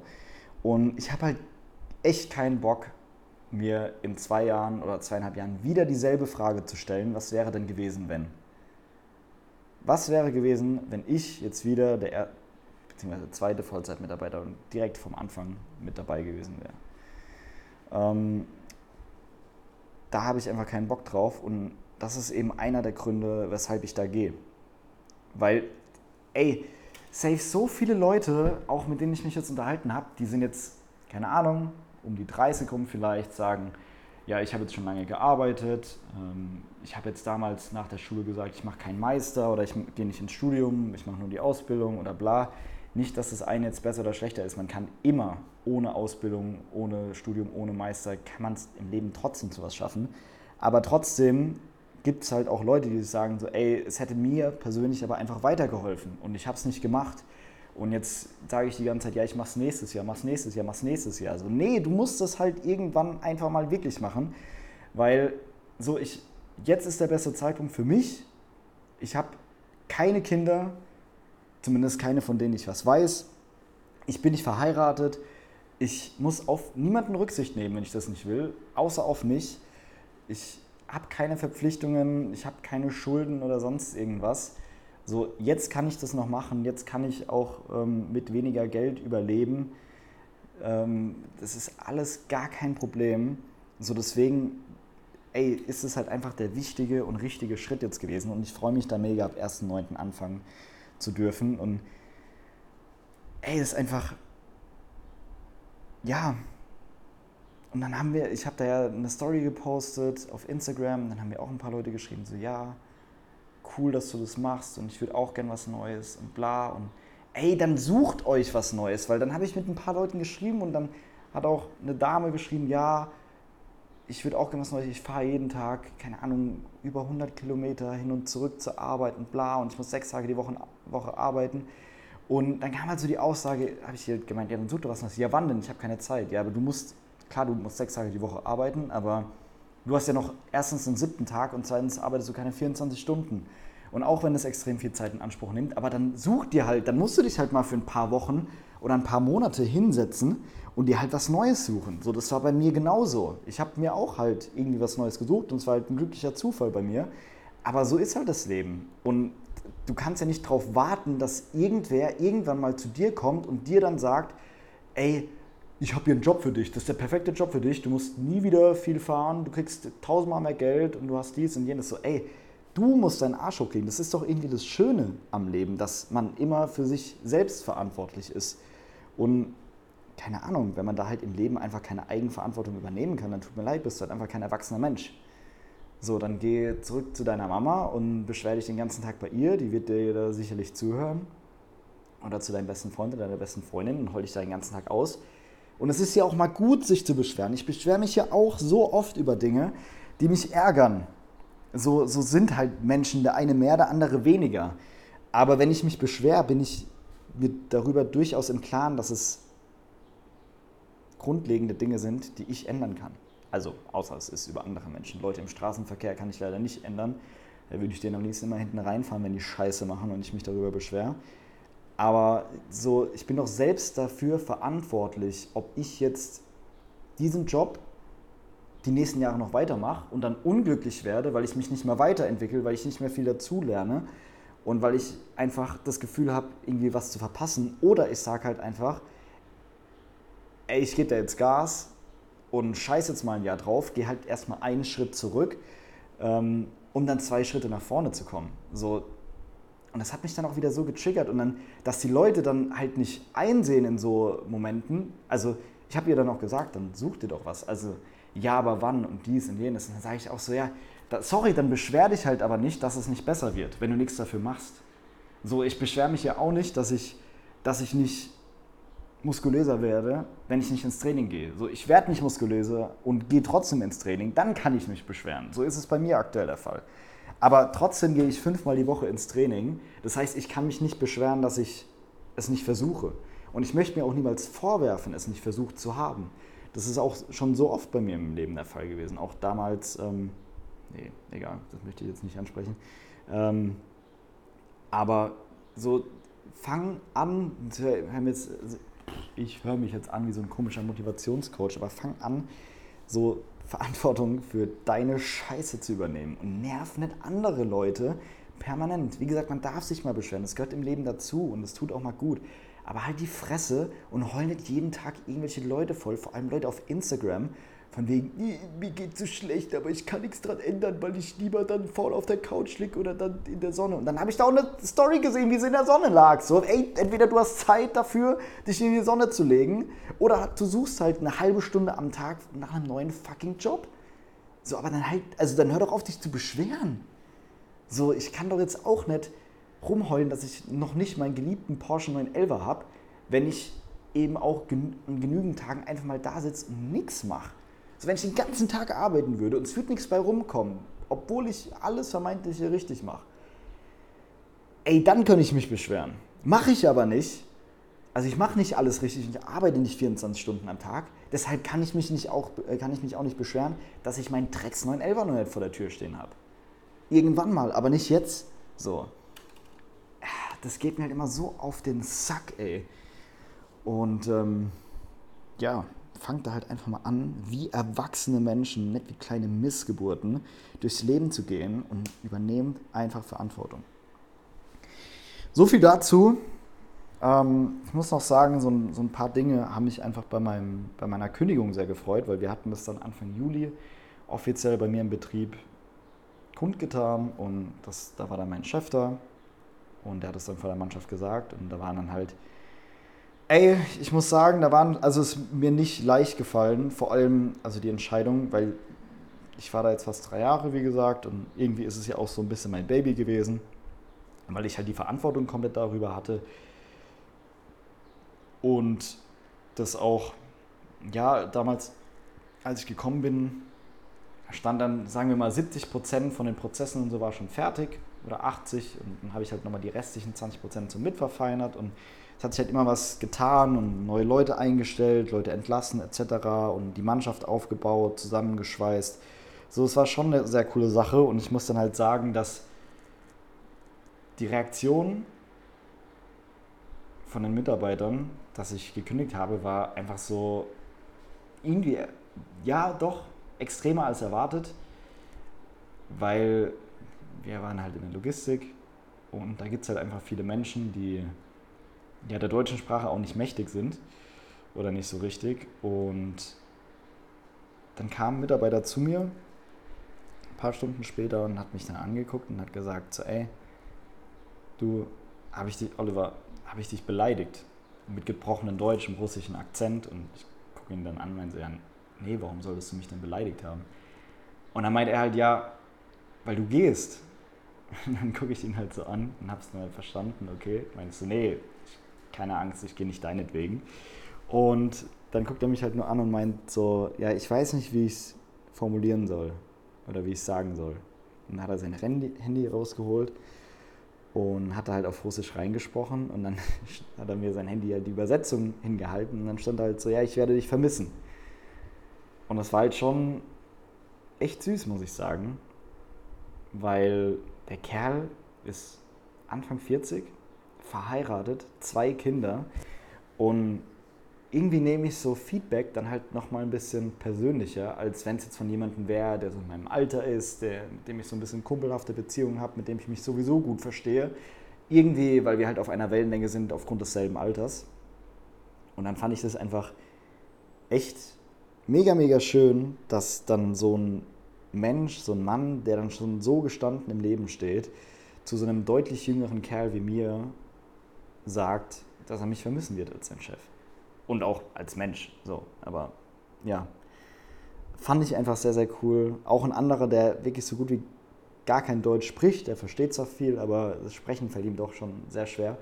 Und ich habe halt echt keinen Bock, mir in zwei Jahren oder zweieinhalb Jahren wieder dieselbe Frage zu stellen, was wäre denn gewesen, wenn? Was wäre gewesen, wenn ich jetzt wieder der beziehungsweise zweite Vollzeitmitarbeiter und direkt vom Anfang mit dabei gewesen wäre. Ähm, da habe ich einfach keinen Bock drauf und das ist eben einer der Gründe, weshalb ich da gehe. Weil, ey, safe so viele Leute, auch mit denen ich mich jetzt unterhalten habe, die sind jetzt, keine Ahnung, um die 30 rum vielleicht, sagen, ja, ich habe jetzt schon lange gearbeitet, ähm, ich habe jetzt damals nach der Schule gesagt, ich mache keinen Meister oder ich gehe nicht ins Studium, ich mache nur die Ausbildung oder bla. Nicht, dass das eine jetzt besser oder schlechter ist. Man kann immer ohne Ausbildung, ohne Studium, ohne Meister, kann man es im Leben trotzdem zu was schaffen. Aber trotzdem gibt es halt auch Leute, die sagen so, ey, es hätte mir persönlich aber einfach weitergeholfen und ich habe es nicht gemacht. Und jetzt sage ich die ganze Zeit, ja, ich mach's nächstes Jahr, mach's nächstes Jahr, mach's nächstes Jahr. Also nee, du musst das halt irgendwann einfach mal wirklich machen, weil so ich jetzt ist der beste Zeitpunkt für mich. Ich habe keine Kinder, zumindest keine, von denen ich was weiß. Ich bin nicht verheiratet. Ich muss auf niemanden Rücksicht nehmen, wenn ich das nicht will, außer auf mich. Ich habe keine Verpflichtungen, ich habe keine Schulden oder sonst irgendwas. So, jetzt kann ich das noch machen, jetzt kann ich auch ähm, mit weniger Geld überleben. Ähm, das ist alles gar kein Problem. So, deswegen ey, ist es halt einfach der wichtige und richtige Schritt jetzt gewesen und ich freue mich da mega ab 1.9. anfangen zu dürfen. Und ey, das ist einfach, ja. Und dann haben wir, ich habe da ja eine Story gepostet auf Instagram, dann haben mir auch ein paar Leute geschrieben, so ja, cool, dass du das machst und ich würde auch gern was Neues und bla und ey, dann sucht euch was Neues, weil dann habe ich mit ein paar Leuten geschrieben und dann hat auch eine Dame geschrieben, ja, ich würde auch gerne was Neues, ich fahre jeden Tag, keine Ahnung, über 100 Kilometer hin und zurück zur Arbeit und bla und ich muss sechs Tage die Woche, Woche arbeiten. Und dann kam halt so die Aussage, habe ich hier gemeint, ja, dann such doch was Neues. Ja, wann denn? Ich habe keine Zeit. Ja, aber du musst, klar, du musst sechs Tage die Woche arbeiten, aber du hast ja noch erstens einen siebten Tag und zweitens arbeitest du keine 24 Stunden. Und auch wenn das extrem viel Zeit in Anspruch nimmt, aber dann such dir halt, dann musst du dich halt mal für ein paar Wochen oder ein paar Monate hinsetzen und dir halt was Neues suchen. So, das war bei mir genauso. Ich habe mir auch halt irgendwie was Neues gesucht und es war halt ein glücklicher Zufall bei mir. Aber so ist halt das Leben. Und du kannst ja nicht darauf warten, dass irgendwer irgendwann mal zu dir kommt und dir dann sagt, ey, ich habe hier einen Job für dich, das ist der perfekte Job für dich, du musst nie wieder viel fahren, du kriegst tausendmal mehr Geld und du hast dies und jenes. So, ey, du musst deinen Arsch hochkriegen. Das ist doch irgendwie das Schöne am Leben, dass man immer für sich selbst verantwortlich ist. Und keine Ahnung, wenn man da halt im Leben einfach keine Eigenverantwortung übernehmen kann, dann tut mir leid, bist du halt einfach kein erwachsener Mensch. So, dann geh zurück zu deiner Mama und beschwer dich den ganzen Tag bei ihr, die wird dir da sicherlich zuhören. Oder zu deinem besten Freund oder deiner besten Freundin und hol dich da den ganzen Tag aus. Und es ist ja auch mal gut, sich zu beschweren. Ich beschwere mich ja auch so oft über Dinge, die mich ärgern. So, so sind halt Menschen, der eine mehr, der andere weniger. Aber wenn ich mich beschwere, bin ich mir darüber durchaus im Klaren, dass es grundlegende Dinge sind, die ich ändern kann. Also, außer es ist über andere Menschen. Leute im Straßenverkehr kann ich leider nicht ändern. Da würde ich denen am liebsten immer hinten reinfahren, wenn die Scheiße machen und ich mich darüber beschwere. Aber so, ich bin doch selbst dafür verantwortlich, ob ich jetzt diesen Job die nächsten Jahre noch weitermache und dann unglücklich werde, weil ich mich nicht mehr weiterentwickle, weil ich nicht mehr viel dazu lerne und weil ich einfach das Gefühl habe, irgendwie was zu verpassen. Oder ich sage halt einfach, ey, ich gebe da jetzt Gas und scheiß jetzt mal ein Jahr drauf, gehe halt erstmal einen Schritt zurück, ähm, um dann zwei Schritte nach vorne zu kommen. So, und das hat mich dann auch wieder so getriggert und dann, dass die Leute dann halt nicht einsehen in so Momenten. Also ich habe ihr dann auch gesagt, dann such dir doch was. Also ja, aber wann und dies und jenes. Und dann sage ich auch so, ja, da, sorry, dann beschwer dich halt aber nicht, dass es nicht besser wird, wenn du nichts dafür machst. So, ich beschwere mich ja auch nicht, dass ich, dass ich nicht muskulöser werde, wenn ich nicht ins Training gehe. So, ich werde nicht muskulöser und gehe trotzdem ins Training, dann kann ich mich beschweren. So ist es bei mir aktuell der Fall. Aber trotzdem gehe ich fünfmal die Woche ins Training. Das heißt, ich kann mich nicht beschweren, dass ich es nicht versuche. Und ich möchte mir auch niemals vorwerfen, es nicht versucht zu haben. Das ist auch schon so oft bei mir im Leben der Fall gewesen. Auch damals, ähm, nee, egal, das möchte ich jetzt nicht ansprechen. Ähm, aber so, fang an, jetzt, ich höre mich jetzt an wie so ein komischer Motivationscoach, aber fang an, so Verantwortung für deine Scheiße zu übernehmen und nerv nicht andere Leute permanent. Wie gesagt, man darf sich mal beschweren, das gehört im Leben dazu und es tut auch mal gut. Aber halt die Fresse und heul nicht jeden Tag irgendwelche Leute voll, vor allem Leute auf Instagram, von wegen, mir geht so schlecht, aber ich kann nichts dran ändern, weil ich lieber dann faul auf der Couch liege oder dann in der Sonne. Und dann habe ich da auch eine Story gesehen, wie sie in der Sonne lag. So, ey, entweder du hast Zeit dafür, dich in die Sonne zu legen, oder du suchst halt eine halbe Stunde am Tag nach einem neuen fucking Job. So, aber dann halt, also dann hör doch auf, dich zu beschweren. So, ich kann doch jetzt auch nicht rumheulen, dass ich noch nicht meinen geliebten Porsche 911 habe, wenn ich eben auch an genügend Tagen einfach mal da sitze und nichts mache. Also wenn ich den ganzen Tag arbeiten würde und es wird nichts bei rumkommen, obwohl ich alles vermeintliche richtig mache, ey, dann könnte ich mich beschweren. Mache ich aber nicht. Also ich mache nicht alles richtig und ich arbeite nicht 24 Stunden am Tag. Deshalb kann ich mich, nicht auch, äh, kann ich mich auch nicht beschweren, dass ich meinen Drecks 911 noch nicht vor der Tür stehen habe. Irgendwann mal, aber nicht jetzt. So. Das geht mir halt immer so auf den Sack, ey. Und ähm, ja, fangt da halt einfach mal an, wie erwachsene Menschen, nicht wie kleine Missgeburten, durchs Leben zu gehen und übernehmt einfach Verantwortung. So viel dazu. Ähm, ich muss noch sagen, so ein, so ein, paar Dinge haben mich einfach bei, meinem, bei meiner Kündigung sehr gefreut, weil wir hatten das dann Anfang Juli offiziell bei mir im Betrieb kundgetan und das, da war dann mein Chef da Und der hat es dann vor der Mannschaft gesagt. Und da waren dann halt, ey, ich muss sagen, da waren, also es ist mir nicht leicht gefallen, vor allem, also die Entscheidung, weil ich war da jetzt fast drei Jahre, wie gesagt, und irgendwie ist es ja auch so ein bisschen mein Baby gewesen, weil ich halt die Verantwortung komplett darüber hatte. Und das auch, ja, damals, als ich gekommen bin, stand dann, sagen wir mal, 70 Prozent von den Prozessen und so war schon fertig oder 80 und dann habe ich halt nochmal die restlichen 20 Prozent zum Mitverfeinert und es hat sich halt immer was getan und neue Leute eingestellt, Leute entlassen etc. und die Mannschaft aufgebaut, zusammengeschweißt. So, es war schon eine sehr coole Sache und ich muss dann halt sagen, dass die Reaktion von den Mitarbeitern, dass ich gekündigt habe, war einfach so irgendwie, ja, doch extremer als erwartet, weil wir waren halt in der Logistik und da gibt es halt einfach viele Menschen, die ja, der deutschen Sprache auch nicht mächtig sind oder nicht so richtig. Und dann kam ein Mitarbeiter zu mir ein paar Stunden später und hat mich dann angeguckt und hat gesagt, so, ey, du, habe ich dich, Oliver, habe ich dich beleidigt? Mit gebrochenem Deutsch, im russischen Akzent. Und ich gucke ihn dann an und meinte, ja, nee, warum solltest du mich denn beleidigt haben? Und dann meint er halt, ja, weil du gehst. Und dann gucke ich ihn halt so an und es dann halt verstanden, okay. Meinst du, nee, keine Angst, ich gehe nicht deinetwegen. Und dann guckt er mich halt nur an und meint so, ja, ich weiß nicht, wie ich es formulieren soll oder wie ich es sagen soll. Und dann hat er sein Handy rausgeholt und hat halt auf Russisch reingesprochen und dann hat er mir sein Handy halt die Übersetzung hingehalten und dann stand halt so, ja, ich werde dich vermissen. Und das war halt schon echt süß, muss ich sagen, weil der Kerl ist Anfang 40 verheiratet, zwei Kinder und irgendwie nehme ich so Feedback dann halt nochmal ein bisschen persönlicher, als wenn es jetzt von jemandem wäre, der so in meinem Alter ist, der, mit dem ich so ein bisschen kumpelhafte Beziehungen habe, mit dem ich mich sowieso gut verstehe. Irgendwie, weil wir halt auf einer Wellenlänge sind aufgrund desselben Alters. Und dann fand ich das einfach echt mega, mega schön, dass dann so ein Mensch, so ein Mann, der dann schon so gestanden im Leben steht, zu so einem deutlich jüngeren Kerl wie mir sagt, dass er mich vermissen wird als sein Chef. Und auch als Mensch. So, aber ja. Fand ich einfach sehr, sehr cool. Auch ein anderer, der wirklich so gut wie gar kein Deutsch spricht, der versteht zwar viel, aber das Sprechen fällt ihm doch schon sehr schwer.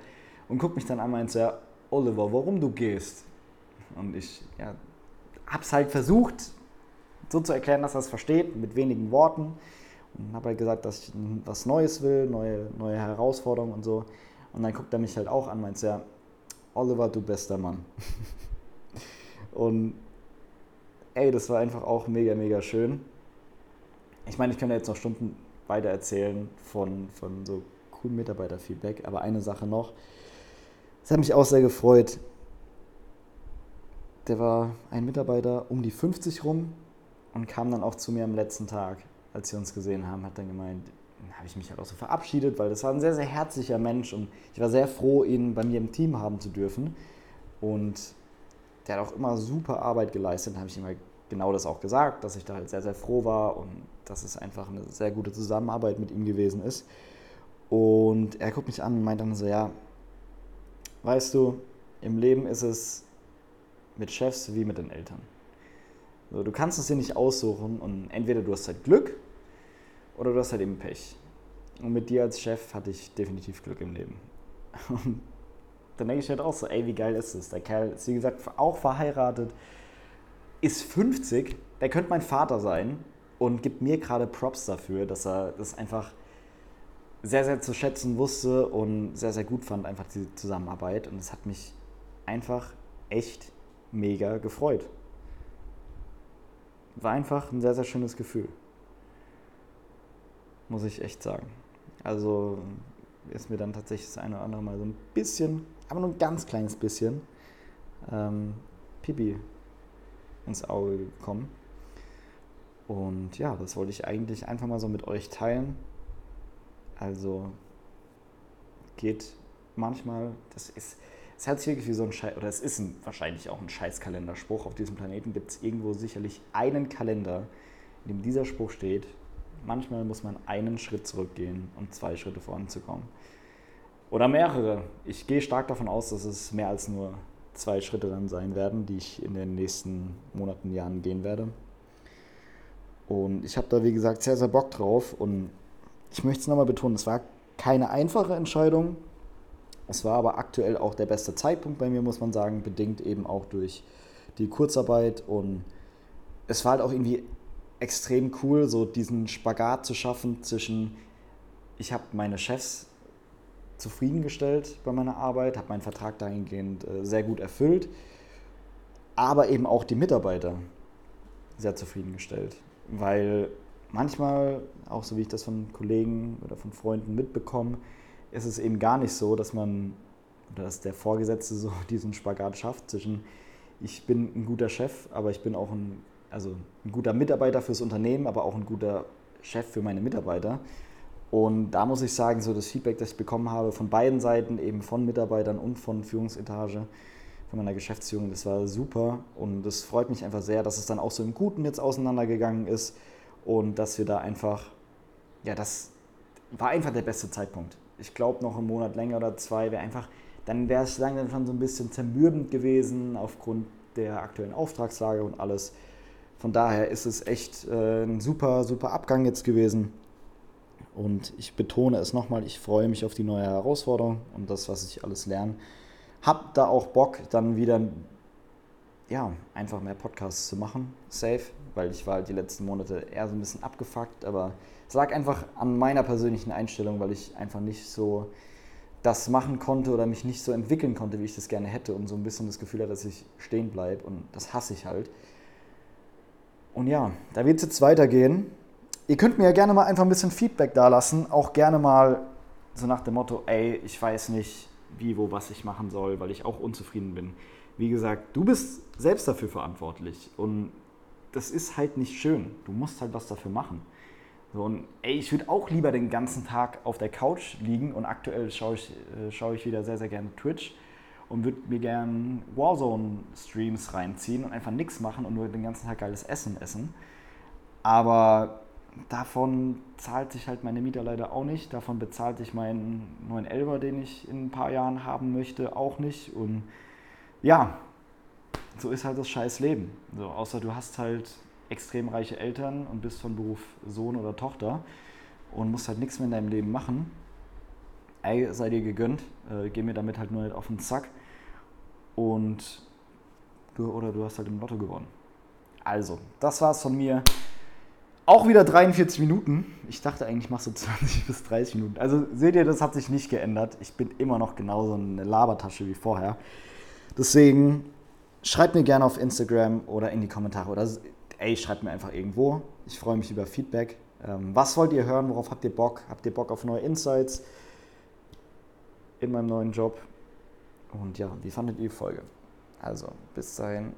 Und guckt mich dann an und ja, Oliver, warum du gehst? Und ich ja, hab's halt versucht, so zu erklären, dass er es versteht, mit wenigen Worten. Und habe halt gesagt, dass ich was Neues will, neue, neue Herausforderungen und so. Und dann guckt er mich halt auch an, meint ja, Oliver, du bester Mann. und ey, das war einfach auch mega, mega schön. Ich meine, ich könnte jetzt noch Stunden weiter erzählen von, von so coolen Mitarbeiterfeedback, aber eine Sache noch. Es hat mich auch sehr gefreut. Der war ein Mitarbeiter um die 50 rum und kam dann auch zu mir am letzten Tag, als wir uns gesehen haben, hat dann gemeint, habe ich mich halt auch so verabschiedet, weil das war ein sehr, sehr herzlicher Mensch und ich war sehr froh, ihn bei mir im Team haben zu dürfen. Und der hat auch immer super Arbeit geleistet, habe ich ihm halt genau das auch gesagt, dass ich da halt sehr, sehr froh war und dass es einfach eine sehr gute Zusammenarbeit mit ihm gewesen ist. Und er guckt mich an und meint dann so, ja, weißt du, im Leben ist es mit Chefs wie mit den Eltern. So, du kannst es dir nicht aussuchen und entweder du hast halt Glück oder du hast halt eben Pech. Und mit dir als Chef hatte ich definitiv Glück im Leben. Und dann denke ich halt auch so, ey, wie geil ist das? Der Kerl ist, wie gesagt, auch verheiratet, ist 50, der könnte mein Vater sein und gibt mir gerade Props dafür, dass er das einfach sehr, sehr zu schätzen wusste und sehr, sehr gut fand, einfach diese Zusammenarbeit. Und es hat mich einfach echt mega gefreut. War einfach ein sehr, sehr schönes Gefühl muss ich echt sagen. Also ist mir dann tatsächlich das eine oder andere Mal so ein bisschen, aber nur ein ganz kleines bisschen, ähm, Pipi ins Auge gekommen. Und ja, das wollte ich eigentlich einfach mal so mit euch teilen. Also geht manchmal, das ist, es hört sich wirklich wie so ein Scheiß, oder es ist ein, wahrscheinlich auch ein Scheißkalenderspruch. Auf diesem Planeten gibt es irgendwo sicherlich einen Kalender, in dem dieser Spruch steht, manchmal muss man einen Schritt zurückgehen, um zwei Schritte voranzukommen. Oder mehrere. Ich gehe stark davon aus, dass es mehr als nur zwei Schritte dann sein werden, die ich in den nächsten Monaten, Jahren gehen werde. Und ich habe da, wie gesagt, sehr, sehr Bock drauf. Und ich möchte es nochmal betonen, es war keine einfache Entscheidung. Es war aber aktuell auch der beste Zeitpunkt bei mir, muss man sagen, bedingt eben auch durch die Kurzarbeit. Und es war halt auch irgendwie extrem cool, so diesen Spagat zu schaffen zwischen, ich habe meine Chefs zufriedengestellt bei meiner Arbeit, habe meinen Vertrag dahingehend äh, sehr gut erfüllt, aber eben auch die Mitarbeiter sehr zufriedengestellt, weil manchmal, auch so wie ich das von Kollegen oder von Freunden mitbekomme, ist es eben gar nicht so, dass man oder dass der Vorgesetzte so diesen Spagat schafft zwischen ich bin ein guter Chef, aber ich bin auch ein, also ein guter Mitarbeiter fürs Unternehmen, aber auch ein guter Chef für meine Mitarbeiter. Und da muss ich sagen, so das Feedback, das ich bekommen habe von beiden Seiten, eben von Mitarbeitern und von Führungsetage, von meiner Geschäftsführung, das war super. Und es freut mich einfach sehr, dass es dann auch so im Guten jetzt auseinandergegangen ist und dass wir da einfach, ja, das war einfach der beste Zeitpunkt. Ich glaube, noch einen Monat länger oder zwei wäre einfach, dann wäre es langsam schon so ein bisschen zermürbend gewesen aufgrund der aktuellen Auftragslage und alles. Von daher ist es echt äh, ein super, super Abgang jetzt gewesen. Und ich betone es nochmal, ich freue mich auf die neue Herausforderung und das, was ich alles lerne. Hab da auch Bock, dann wieder ja, einfach mehr Podcasts zu machen, safe, weil ich war halt die letzten Monate eher so ein bisschen abgefuckt, aber es lag einfach an meiner persönlichen Einstellung, weil ich einfach nicht so das machen konnte oder mich nicht so entwickeln konnte, wie ich das gerne hätte und so ein bisschen das Gefühl hatte, dass ich stehen bleibe und das hasse ich halt. Und ja, da wird es jetzt weitergehen Ihr könnt mir ja gerne mal einfach ein bisschen Feedback da lassen, auch gerne mal so nach dem Motto, ey, ich weiß nicht, wie, wo, was ich machen soll, weil ich auch unzufrieden bin. Wie gesagt, du bist selbst dafür verantwortlich und das ist halt nicht schön. Du musst halt was dafür machen. So, und ey, ich würde auch lieber den ganzen Tag auf der Couch liegen und aktuell schaue ich, äh, schaue ich wieder sehr, sehr gerne Twitch und würde mir gerne Warzone-Streams reinziehen und einfach nichts machen und nur den ganzen Tag geiles Essen essen. Aber davon zahlt sich halt meine Mieter leider auch nicht. Davon bezahlt sich mein 911er, den ich in ein paar Jahren haben möchte, auch nicht. Und ja, so ist halt das scheiß Leben. So, außer du hast halt extrem reiche Eltern und bist von Beruf Sohn oder Tochter und musst halt nichts mehr in deinem Leben machen. Ey, sei dir gegönnt. Äh, geh mir damit halt nur nicht auf den Zack. Und du, oder du hast halt im Lotto gewonnen. Also, das war's von mir. Auch wieder 43 Minuten. Ich dachte eigentlich, machst du 20 bis 30 Minuten. Also seht ihr, das hat sich nicht geändert. Ich bin immer noch genauso eine Labertasche wie vorher. Deswegen schreibt mir gerne auf Instagram oder in die Kommentare oder ey, schreibt mir einfach irgendwo. Ich freue mich über Feedback. Ähm, was wollt ihr hören? Worauf habt ihr Bock? Habt ihr Bock auf neue Insights in meinem neuen Job? Und ja, wie fandet ihr die Folge? Also, bis dahin.